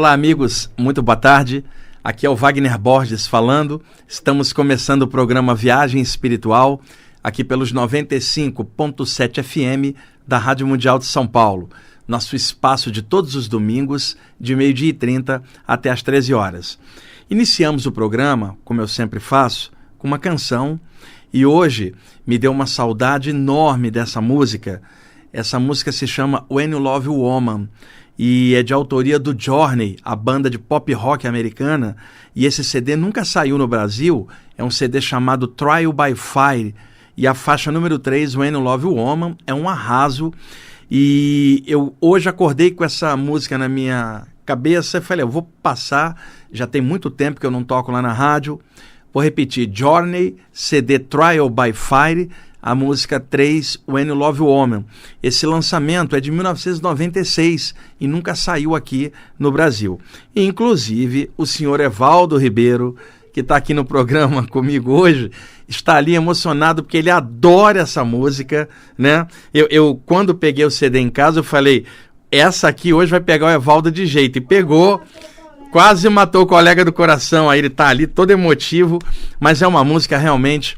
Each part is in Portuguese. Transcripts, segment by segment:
Olá, amigos, muito boa tarde. Aqui é o Wagner Borges falando. Estamos começando o programa Viagem Espiritual, aqui pelos 95.7 FM da Rádio Mundial de São Paulo. Nosso espaço de todos os domingos, de meio-dia e 30 até às 13 horas. Iniciamos o programa, como eu sempre faço, com uma canção e hoje me deu uma saudade enorme dessa música. Essa música se chama When You Love a Woman e é de autoria do Journey, a banda de pop rock americana. E esse CD nunca saiu no Brasil. É um CD chamado Trial by Fire. E a faixa número 3, When You Love Woman, é um arraso. E eu hoje acordei com essa música na minha cabeça e falei, eu vou passar, já tem muito tempo que eu não toco lá na rádio. Vou repetir, Journey, CD Trial by Fire, a música 3, When You Love Woman. Esse lançamento é de 1996 e nunca saiu aqui no Brasil. E, inclusive, o senhor Evaldo Ribeiro, que está aqui no programa comigo hoje, está ali emocionado porque ele adora essa música, né? Eu, eu quando peguei o CD em casa, eu falei, essa aqui hoje vai pegar o Evaldo de jeito. E pegou, quase matou o colega do coração. Aí ele está ali todo emotivo, mas é uma música realmente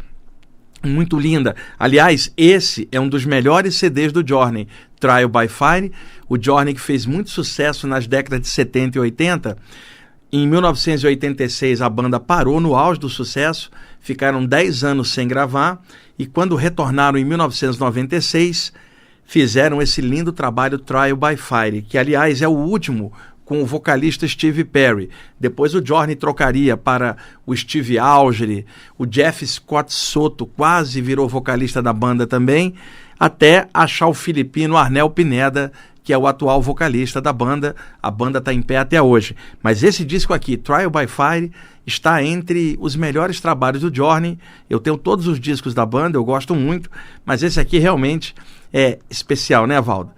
muito linda. Aliás, esse é um dos melhores CDs do Journey, Trial by Fire. O Journey que fez muito sucesso nas décadas de 70 e 80. Em 1986 a banda parou no auge do sucesso, ficaram 10 anos sem gravar e quando retornaram em 1996 fizeram esse lindo trabalho Trial by Fire, que aliás é o último com o vocalista Steve Perry. Depois o Journey trocaria para o Steve Algery, o Jeff Scott Soto quase virou vocalista da banda também, até achar o filipino Arnel Pineda, que é o atual vocalista da banda. A banda está em pé até hoje. Mas esse disco aqui, Trial by Fire, está entre os melhores trabalhos do Journey. Eu tenho todos os discos da banda, eu gosto muito, mas esse aqui realmente é especial, né, Valdo?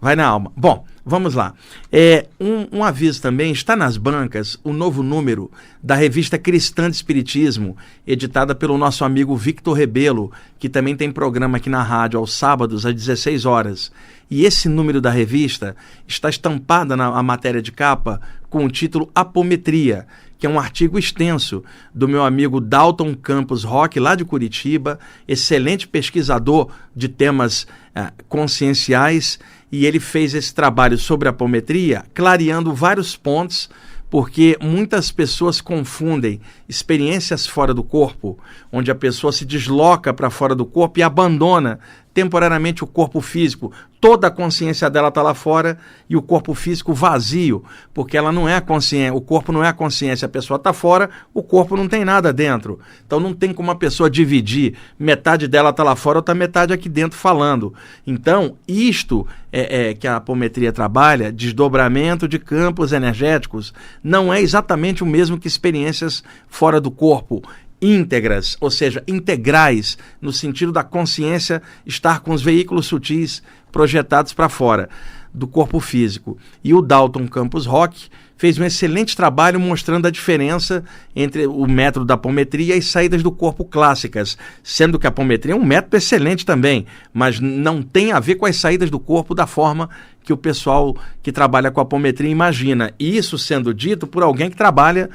Vai na alma. Bom, vamos lá. É, um, um, aviso também: está nas bancas o novo número da revista Cristã de Espiritismo, editada pelo nosso amigo Victor Rebelo, que também tem programa aqui na rádio aos sábados às 16 horas. E esse número da revista está estampada na matéria de capa com o título Apometria, que é um artigo extenso do meu amigo Dalton Campos Roque, lá de Curitiba, excelente pesquisador de temas eh, conscienciais e ele fez esse trabalho sobre a apometria, clareando vários pontos, porque muitas pessoas confundem experiências fora do corpo, onde a pessoa se desloca para fora do corpo e abandona temporariamente o corpo físico. Toda a consciência dela está lá fora e o corpo físico vazio, porque ela não é a consciência, o corpo não é a consciência, a pessoa está fora, o corpo não tem nada dentro. Então não tem como a pessoa dividir, metade dela está lá fora, outra metade aqui dentro falando. Então, isto é, é que a apometria trabalha, desdobramento de campos energéticos, não é exatamente o mesmo que experiências fora do corpo íntegras, ou seja, integrais, no sentido da consciência estar com os veículos sutis projetados para fora do corpo físico. E o Dalton Campos Rock fez um excelente trabalho mostrando a diferença entre o método da apometria e as saídas do corpo clássicas, sendo que a apometria é um método excelente também, mas não tem a ver com as saídas do corpo da forma que o pessoal que trabalha com a apometria imagina. E isso sendo dito por alguém que trabalha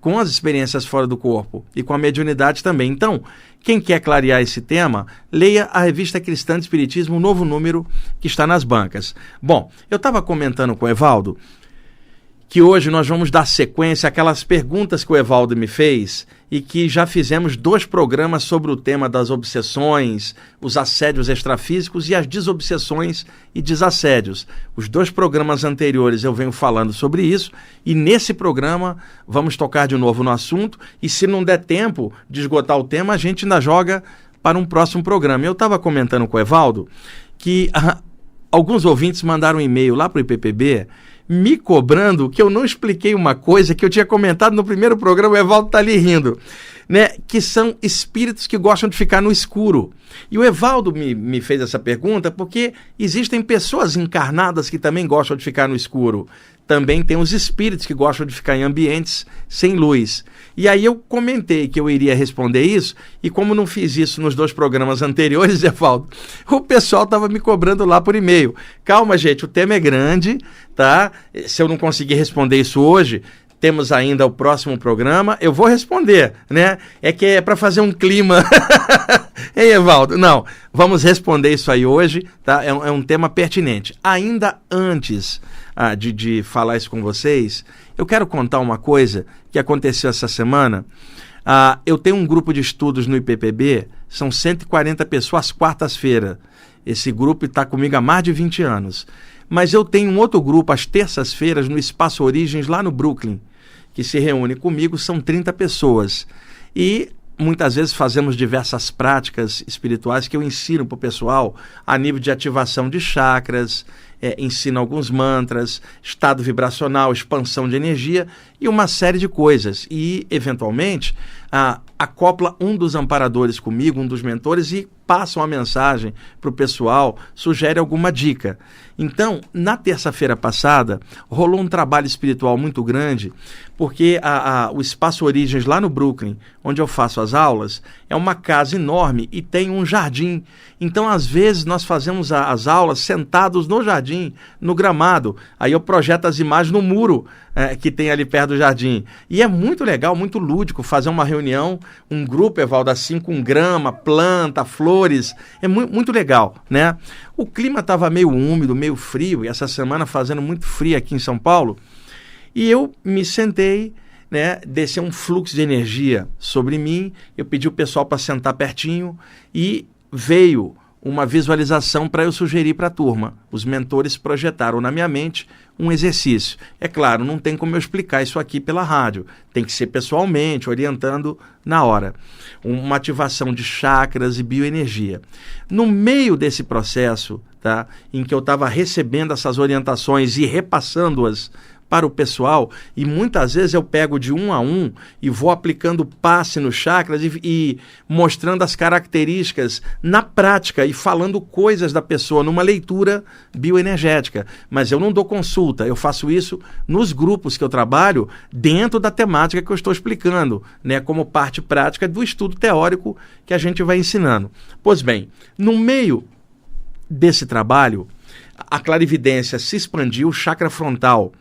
com as experiências fora do corpo e com a mediunidade também. Então, quem quer clarear esse tema, leia a revista Cristã de Espiritismo, um novo número que está nas bancas. Bom, eu estava comentando com o Evaldo que hoje nós vamos dar sequência àquelas perguntas que o Evaldo me fez e que já fizemos dois programas sobre o tema das obsessões, os assédios extrafísicos e as desobsessões e desassédios. Os dois programas anteriores eu venho falando sobre isso e nesse programa vamos tocar de novo no assunto e se não der tempo de esgotar o tema, a gente ainda joga para um próximo programa. Eu estava comentando com o Evaldo que ah, alguns ouvintes mandaram um e-mail lá para o IPPB me cobrando que eu não expliquei uma coisa que eu tinha comentado no primeiro programa, o Evaldo está ali rindo. né, que são espíritos que gostam de ficar no escuro. E o Evaldo me, me fez essa pergunta porque existem pessoas encarnadas que também gostam de ficar no escuro. Também tem os espíritos que gostam de ficar em ambientes sem luz. E aí eu comentei que eu iria responder isso, e como não fiz isso nos dois programas anteriores, Evaldo, o pessoal estava me cobrando lá por e-mail. Calma, gente, o tema é grande, tá? Se eu não conseguir responder isso hoje, temos ainda o próximo programa. Eu vou responder, né? É que é para fazer um clima. Ei, Evaldo, não. Vamos responder isso aí hoje, tá? É um, é um tema pertinente. Ainda antes ah, de, de falar isso com vocês, eu quero contar uma coisa que aconteceu essa semana. Ah, eu tenho um grupo de estudos no IPPB, são 140 pessoas quartas-feiras. Esse grupo está comigo há mais de 20 anos. Mas eu tenho um outro grupo às terças-feiras no Espaço Origens, lá no Brooklyn, que se reúne comigo, são 30 pessoas. E muitas vezes fazemos diversas práticas espirituais que eu ensino para o pessoal a nível de ativação de chakras, é, ensino alguns mantras, estado vibracional, expansão de energia e uma série de coisas. E, eventualmente, a, acopla um dos amparadores comigo, um dos mentores, e passa uma mensagem para o pessoal, sugere alguma dica. Então, na terça-feira passada, rolou um trabalho espiritual muito grande, porque a, a, o Espaço Origens, lá no Brooklyn, onde eu faço as aulas, é uma casa enorme e tem um jardim. Então, às vezes, nós fazemos a, as aulas sentados no jardim, no gramado. Aí eu projeto as imagens no muro é, que tem ali perto do jardim. E é muito legal, muito lúdico fazer uma reunião, um grupo, Evaldo, assim, com grama, planta, flores. É mu muito legal, né? O clima estava meio úmido, meio frio, e essa semana fazendo muito frio aqui em São Paulo. E eu me sentei, né, desceu um fluxo de energia sobre mim. Eu pedi o pessoal para sentar pertinho e veio uma visualização para eu sugerir para a turma. Os mentores projetaram na minha mente um exercício. É claro, não tem como eu explicar isso aqui pela rádio. Tem que ser pessoalmente, orientando na hora. Uma ativação de chakras e bioenergia. No meio desse processo, tá, em que eu estava recebendo essas orientações e repassando-as para o pessoal e muitas vezes eu pego de um a um e vou aplicando passe nos chakras e, e, mostrando as características na prática e falando coisas da pessoa numa leitura bioenergética. Mas eu não dou consulta, eu faço isso nos grupos que eu trabalho dentro da temática que eu estou explicando, né, como parte prática do estudo teórico que a gente vai ensinando. Pois bem, no meio desse trabalho, a clarividência se expandiu, o chakra frontal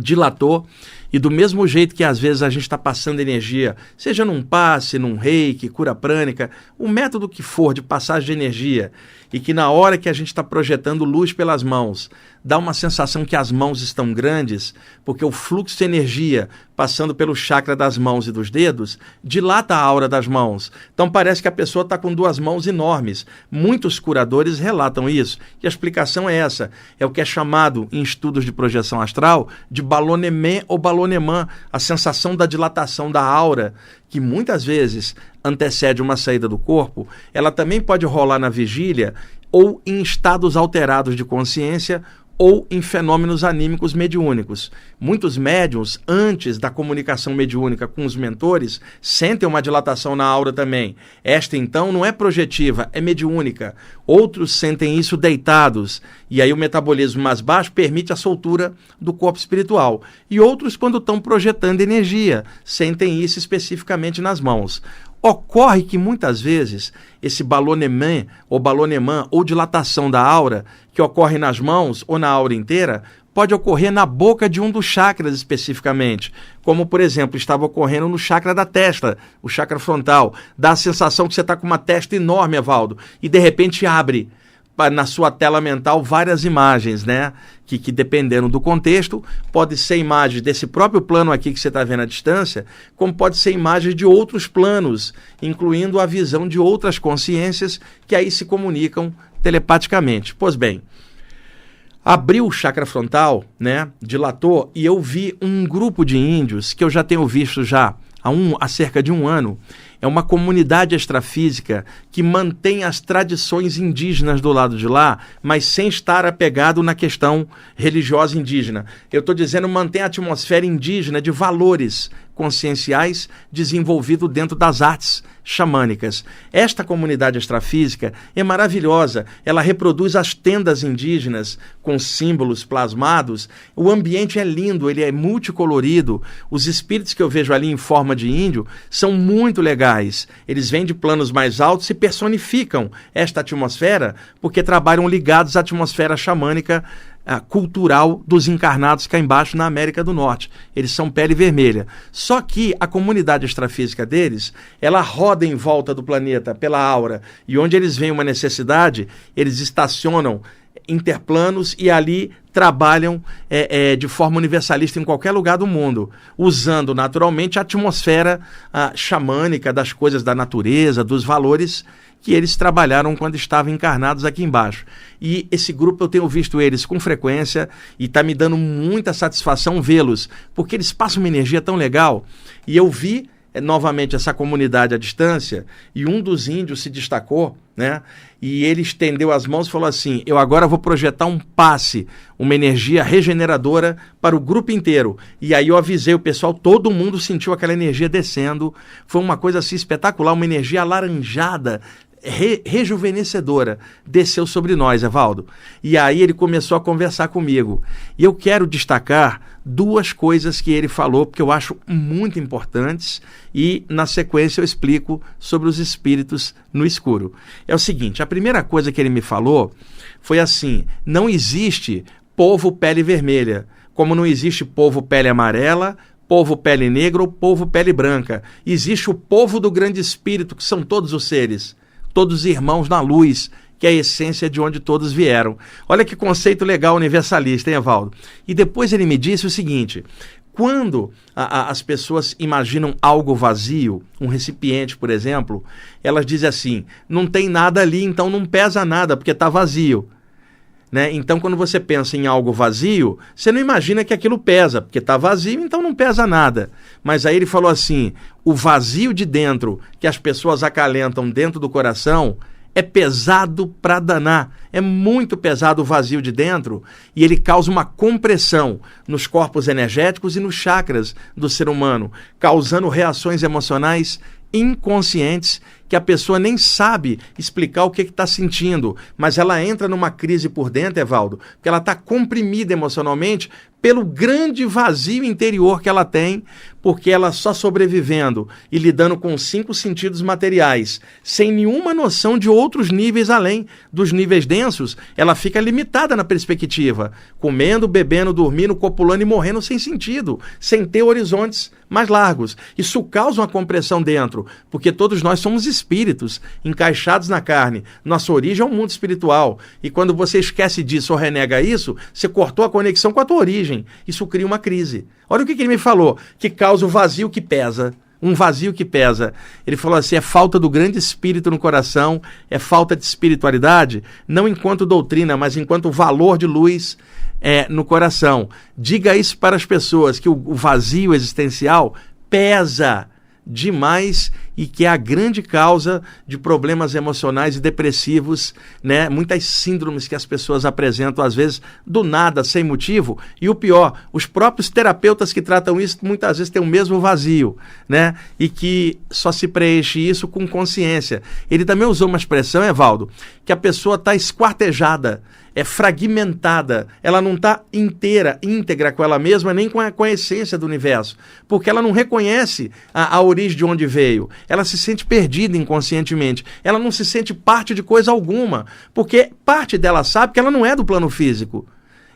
dilatou e do mesmo jeito que às vezes a gente está passando energia, seja num passe, num reiki, cura prânica, o método que for de passagem de energia, e que na hora que a gente está projetando luz pelas mãos, dá uma sensação que as mãos estão grandes, porque o fluxo de energia passando pelo chakra das mãos e dos dedos dilata a aura das mãos. Então parece que a pessoa está com duas mãos enormes. Muitos curadores relatam isso. E a explicação é essa: é o que é chamado em estudos de projeção astral de balonement ou balonement, a sensação da dilatação da aura, que muitas vezes antecede uma saída do corpo, ela também pode rolar na vigília ou em estados alterados de consciência ou em fenômenos anímicos mediúnicos. Muitos médiums, antes da comunicação mediúnica com os mentores, sentem uma dilatação na aura também. Esta, então, não é projetiva, é mediúnica. Outros sentem isso deitados, e aí o metabolismo mais baixo permite a soltura do corpo espiritual. E outros, quando estão projetando energia, sentem isso especificamente nas mãos. Ocorre que muitas vezes esse balonement ou balonement ou dilatação da aura que ocorre nas mãos ou na aura inteira pode ocorrer na boca de um dos chakras especificamente, como por exemplo estava ocorrendo no chakra da testa, o chakra frontal. Dá a sensação que você está com uma testa enorme, Evaldo, e de repente abre na sua tela mental várias imagens, né? Que, que dependendo do contexto, pode ser imagens desse próprio plano aqui que você está vendo à distância, como pode ser imagens de outros planos, incluindo a visão de outras consciências que aí se comunicam telepaticamente. Pois bem, abriu o chakra frontal, né? Dilatou e eu vi um grupo de índios que eu já tenho visto já há, um, há cerca de um ano é uma comunidade extrafísica que mantém as tradições indígenas do lado de lá, mas sem estar apegado na questão religiosa indígena. Eu estou dizendo mantém a atmosfera indígena de valores conscienciais desenvolvido dentro das artes xamânicas. Esta comunidade extrafísica é maravilhosa. Ela reproduz as tendas indígenas com símbolos plasmados. O ambiente é lindo, ele é multicolorido. Os espíritos que eu vejo ali em forma de índio são muito legais. Eles vêm de planos mais altos e personificam esta atmosfera porque trabalham ligados à atmosfera xamânica uh, cultural dos encarnados cá embaixo na América do Norte. Eles são pele vermelha. Só que a comunidade extrafísica deles, ela roda em volta do planeta pela aura. E onde eles veem uma necessidade, eles estacionam interplanos e ali trabalham é, é, de forma universalista em qualquer lugar do mundo, usando naturalmente a atmosfera a, xamânica das coisas da natureza, dos valores que eles trabalharam quando estavam encarnados aqui embaixo. E esse grupo eu tenho visto eles com frequência e está me dando muita satisfação vê-los, porque eles passam uma energia tão legal. E eu vi é, novamente essa comunidade à distância e um dos índios se destacou, né? E ele estendeu as mãos e falou assim: Eu agora vou projetar um passe, uma energia regeneradora para o grupo inteiro. E aí eu avisei o pessoal, todo mundo sentiu aquela energia descendo. Foi uma coisa assim espetacular, uma energia alaranjada, re, rejuvenescedora desceu sobre nós, Evaldo. E aí ele começou a conversar comigo. E eu quero destacar duas coisas que ele falou, porque eu acho muito importantes, e na sequência eu explico sobre os espíritos no escuro. É o seguinte: a primeira coisa que ele me falou foi assim: não existe povo pele vermelha, como não existe povo pele amarela, povo pele negra ou povo pele branca. Existe o povo do grande espírito, que são todos os seres todos irmãos na luz, que é a essência de onde todos vieram. Olha que conceito legal universalista, hein, Evaldo? E depois ele me disse o seguinte: quando a, a, as pessoas imaginam algo vazio, um recipiente, por exemplo, elas dizem assim: não tem nada ali, então não pesa nada, porque está vazio. Né? Então, quando você pensa em algo vazio, você não imagina que aquilo pesa, porque está vazio, então não pesa nada. Mas aí ele falou assim: o vazio de dentro que as pessoas acalentam dentro do coração é pesado para danar. É muito pesado o vazio de dentro e ele causa uma compressão nos corpos energéticos e nos chakras do ser humano, causando reações emocionais inconscientes que a pessoa nem sabe explicar o que está sentindo, mas ela entra numa crise por dentro, Evaldo, porque ela está comprimida emocionalmente pelo grande vazio interior que ela tem, porque ela só sobrevivendo e lidando com cinco sentidos materiais, sem nenhuma noção de outros níveis além dos níveis densos, ela fica limitada na perspectiva, comendo, bebendo, dormindo, copulando e morrendo sem sentido, sem ter horizontes mais largos. Isso causa uma compressão dentro, porque todos nós somos espíritos encaixados na carne. Nossa origem é um mundo espiritual. E quando você esquece disso ou renega isso, você cortou a conexão com a tua origem. Isso cria uma crise. Olha o que, que ele me falou, que causa o vazio que pesa um vazio que pesa. Ele falou assim: é falta do grande espírito no coração, é falta de espiritualidade, não enquanto doutrina, mas enquanto valor de luz é, no coração. Diga isso para as pessoas que o, o vazio existencial pesa demais e que é a grande causa de problemas emocionais e depressivos, né? Muitas síndromes que as pessoas apresentam às vezes do nada, sem motivo, e o pior, os próprios terapeutas que tratam isso muitas vezes têm o mesmo vazio, né? E que só se preenche isso com consciência. Ele também usou uma expressão, Evaldo, que a pessoa está esquartejada é fragmentada, ela não está inteira, íntegra com ela mesma, nem com a, com a essência do universo, porque ela não reconhece a, a origem de onde veio, ela se sente perdida inconscientemente, ela não se sente parte de coisa alguma, porque parte dela sabe que ela não é do plano físico.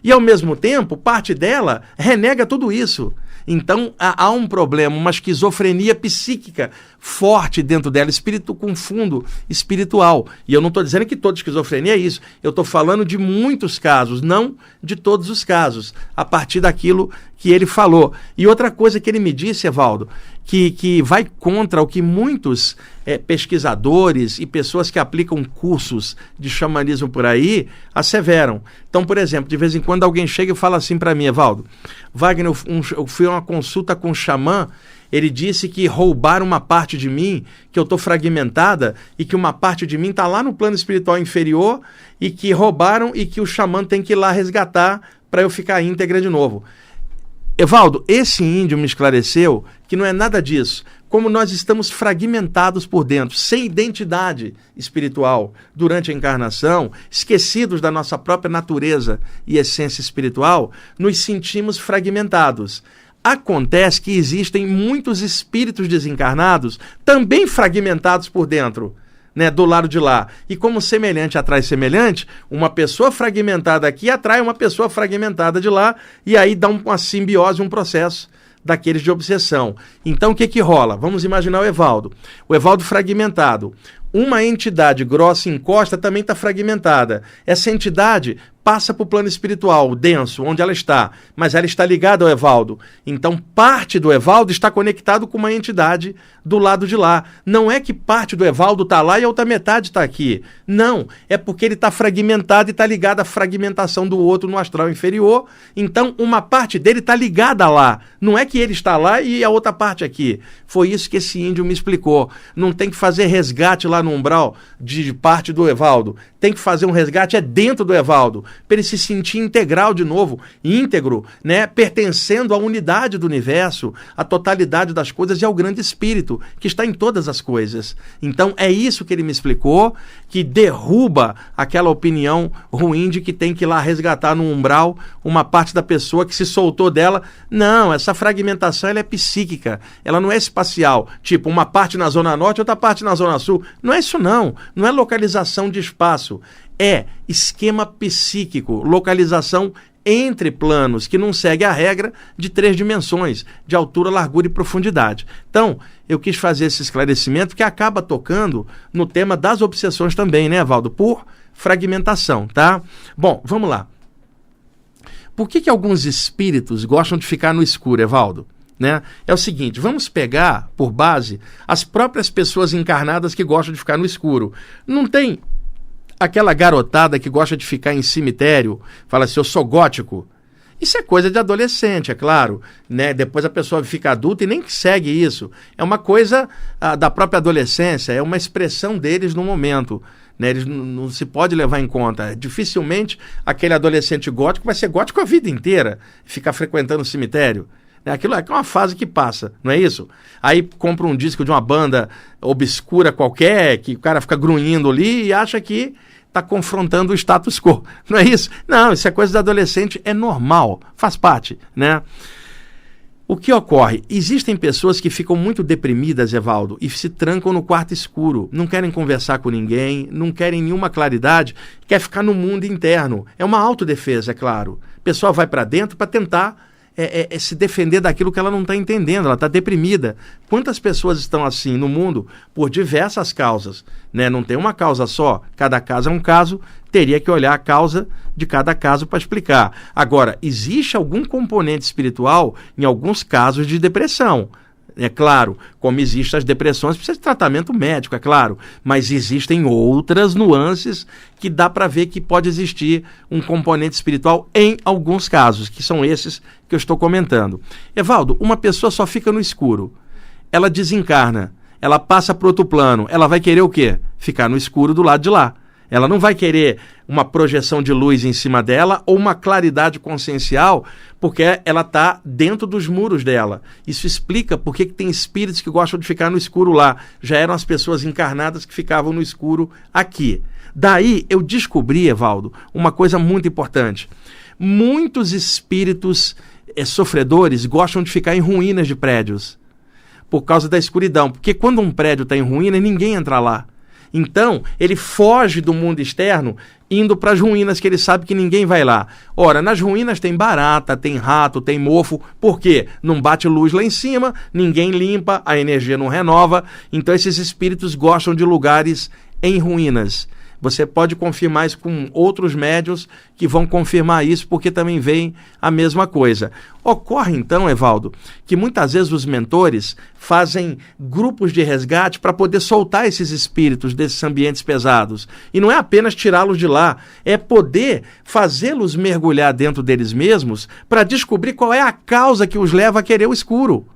E ao mesmo tempo, parte dela renega tudo isso. Então há, um problema, uma esquizofrenia psíquica forte dentro dela, espírito com fundo espiritual. E eu não estou dizendo que toda esquizofrenia é isso. Eu estou falando de muitos casos, não de todos os casos, a partir daquilo que ele falou. E outra coisa que ele me disse, Evaldo, que, que vai contra o que muitos é, pesquisadores e pessoas que aplicam cursos de xamanismo por aí asseveram. Então, por exemplo, de vez em quando alguém chega e fala assim para mim, Evaldo, Wagner, um, eu fui a uma consulta com um xamã ele disse que roubaram uma parte de mim, que eu estou fragmentada e que uma parte de mim está lá no plano espiritual inferior e que roubaram e que o xamã tem que ir lá resgatar para eu ficar íntegra de novo. Evaldo, esse índio me esclareceu que não é nada disso. Como nós estamos fragmentados por dentro, sem identidade espiritual durante a encarnação, esquecidos da nossa própria natureza e essência espiritual, nos sentimos fragmentados. Acontece que existem muitos espíritos desencarnados também fragmentados por dentro né, do lado de lá. E como semelhante atrai semelhante, uma pessoa fragmentada aqui atrai uma pessoa fragmentada de lá, e aí dá uma simbiose, um processo daqueles de obsessão. Então o que que rola? Vamos imaginar o Evaldo. O Evaldo fragmentado. Uma entidade grossa encosta também está fragmentada. Essa entidade passa para o plano espiritual, denso, onde ela está, mas ela está ligada ao Evaldo. Então, parte do Evaldo está conectado com uma entidade do lado de lá. Não é que parte do Evaldo está lá e a outra metade está aqui. Não, é porque ele está fragmentado e está ligado à fragmentação do outro no astral inferior. Então, uma parte dele está ligada lá. Não é que ele está lá e a outra parte aqui. Foi isso que esse índio me explicou. Não tem que fazer resgate lá no umbral de parte do Evaldo. Tem que fazer um resgate é dentro do Evaldo para ele se sentir integral de novo, íntegro, né, pertencendo à unidade do universo, à totalidade das coisas e ao grande espírito que está em todas as coisas. Então é isso que ele me explicou, que derruba aquela opinião ruim de que tem que ir lá resgatar no umbral uma parte da pessoa que se soltou dela. Não, essa fragmentação ela é psíquica, ela não é espacial, tipo uma parte na zona norte, outra parte na zona sul. Não é isso não, não é localização de espaço é esquema psíquico, localização entre planos, que não segue a regra de três dimensões, de altura, largura e profundidade. Então, eu quis fazer esse esclarecimento que acaba tocando no tema das obsessões também, né, Valdo? Por fragmentação, tá? Bom, vamos lá. Por que, que alguns espíritos gostam de ficar no escuro, Evaldo? Né? É o seguinte, vamos pegar por base as próprias pessoas encarnadas que gostam de ficar no escuro. Não tem aquela garotada que gosta de ficar em cemitério, fala assim, eu sou gótico. Isso é coisa de adolescente, é claro. Né? Depois a pessoa fica adulta e nem segue isso. É uma coisa ah, da própria adolescência, é uma expressão deles no momento. Né? Eles não se pode levar em conta. Dificilmente aquele adolescente gótico vai ser gótico a vida inteira, ficar frequentando o cemitério. Né? Aquilo é uma fase que passa, não é isso? Aí compra um disco de uma banda obscura qualquer, que o cara fica grunhindo ali e acha que está confrontando o status quo. Não é isso? Não, isso é coisa do adolescente, é normal, faz parte, né? O que ocorre? Existem pessoas que ficam muito deprimidas, Evaldo, e se trancam no quarto escuro, não querem conversar com ninguém, não querem nenhuma claridade, quer ficar no mundo interno. É uma autodefesa, é claro. A pessoa vai para dentro para tentar é, é, é, se defender daquilo que ela não está entendendo, ela está deprimida. Quantas pessoas estão assim no mundo por diversas causas? Né? Não tem uma causa só, cada caso é um caso, teria que olhar a causa de cada caso para explicar. Agora, existe algum componente espiritual em alguns casos de depressão é claro, como existem as depressões, precisa de tratamento médico, é claro, mas existem outras nuances que dá para ver que pode existir um componente espiritual em alguns casos, que são esses que eu estou comentando. Evaldo, uma pessoa só fica no escuro, ela desencarna, ela passa para outro plano, ela vai querer o quê? Ficar no escuro do lado de lá. Ela não vai querer uma projeção de luz em cima dela ou uma claridade consciencial, porque ela está dentro dos muros dela. Isso explica por que tem espíritos que gostam de ficar no escuro lá. Já eram as pessoas encarnadas que ficavam no escuro aqui. Daí eu descobri, Evaldo, uma coisa muito importante. Muitos espíritos é, sofredores gostam de ficar em ruínas de prédios por causa da escuridão. Porque quando um prédio está em ruína, ninguém entra lá. Então, ele foge do mundo externo, indo para as ruínas que ele sabe que ninguém vai lá. Ora, nas ruínas tem barata, tem rato, tem mofo. Por quê? Não bate luz lá em cima, ninguém limpa, a energia não renova. Então, esses espíritos gostam de lugares em ruínas. Você pode confirmar isso com outros médios que vão confirmar isso, porque também vem a mesma coisa. Ocorre então, Evaldo, que muitas vezes os mentores fazem grupos de resgate para poder soltar esses espíritos desses ambientes pesados. E não é apenas tirá-los de lá, é poder fazê-los mergulhar dentro deles mesmos para descobrir qual é a causa que os leva a querer o escuro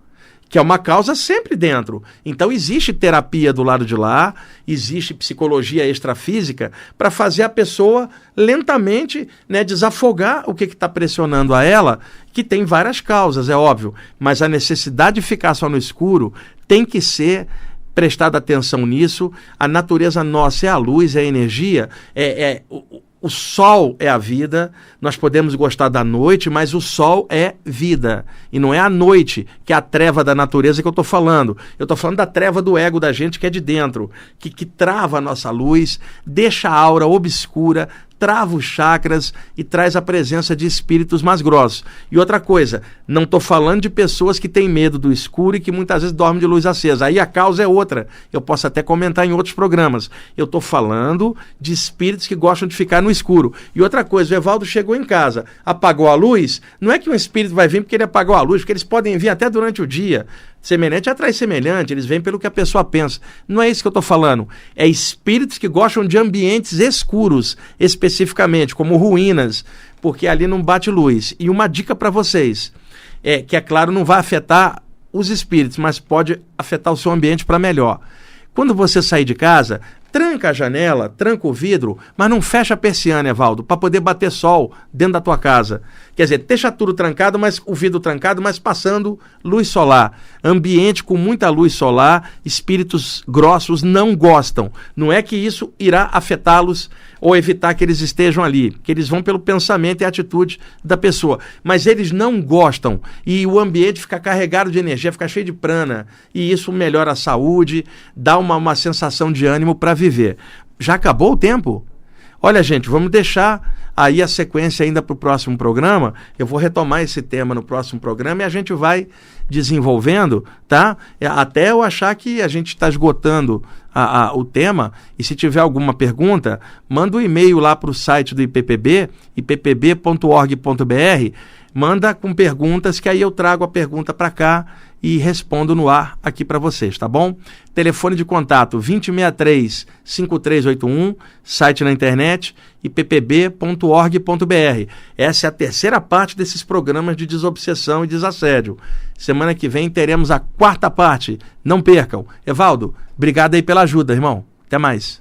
que é uma causa sempre dentro. Então existe terapia do lado de lá, existe psicologia extrafísica para fazer a pessoa lentamente né, desafogar o que está pressionando a ela, que tem várias causas, é óbvio, mas a necessidade de ficar só no escuro tem que ser prestada atenção nisso. A natureza nossa é a luz, é a energia, é, é o sol é a vida, nós podemos gostar da noite, mas o sol é vida. E não é a noite, que é a treva da natureza que eu estou falando. Eu estou falando da treva do ego da gente que é de dentro, que, que trava a nossa luz, deixa a aura obscura, trava os chakras e traz a presença de espíritos mais grossos. E outra coisa, não estou falando de pessoas que têm medo do escuro e que muitas vezes dormem de luz acesa. Aí a causa é outra. Eu posso até comentar em outros programas. Eu estou falando de espíritos que gostam de ficar no escuro. E outra coisa, o Evaldo chegou em casa, apagou a luz. Não é que um espírito vai vir porque ele apagou a luz, porque eles podem vir até durante o dia. Semelhante atrai semelhante, eles vêm pelo que a pessoa pensa. Não é isso que eu estou falando. É espíritos que gostam de ambientes escuros, especificamente, como ruínas, porque ali não bate luz. E uma dica para vocês é que, é claro, não vai afetar os espíritos, mas pode afetar o seu ambiente para melhor. Quando você sair de casa, tranca a janela, tranca o vidro, mas não fecha a persiana, Evaldo, para poder bater sol dentro da tua casa. Quer dizer, deixa tudo trancado, mas o vidro trancado, mas passando luz solar. Ambiente com muita luz solar, espíritos grossos não gostam. Não é que isso irá afetá-los ou evitar que eles estejam ali, que eles vão pelo pensamento e atitude da pessoa. Mas eles não gostam e o ambiente fica carregado de energia, fica cheio de prana. E isso melhora a saúde, dá uma, uma sensação de ânimo para viver. Já acabou o tempo? Olha, gente, vamos deixar aí a sequência ainda para o próximo programa. Eu vou retomar esse tema no próximo programa e a gente vai desenvolvendo, tá? É, até eu achar que a gente está esgotando a, a, o tema. E se tiver alguma pergunta, manda um e-mail lá para o site do IPPB, ippb.org.br. Manda com perguntas que aí eu trago a pergunta para cá e respondo no ar aqui para vocês, tá bom? Telefone de contato 2063 5381, site na internet ippb.org.br. Essa é a terceira parte desses programas de desobsessão e desassédio. Semana que vem teremos a quarta parte. Não percam. Evaldo, obrigado aí pela ajuda, irmão. Até mais.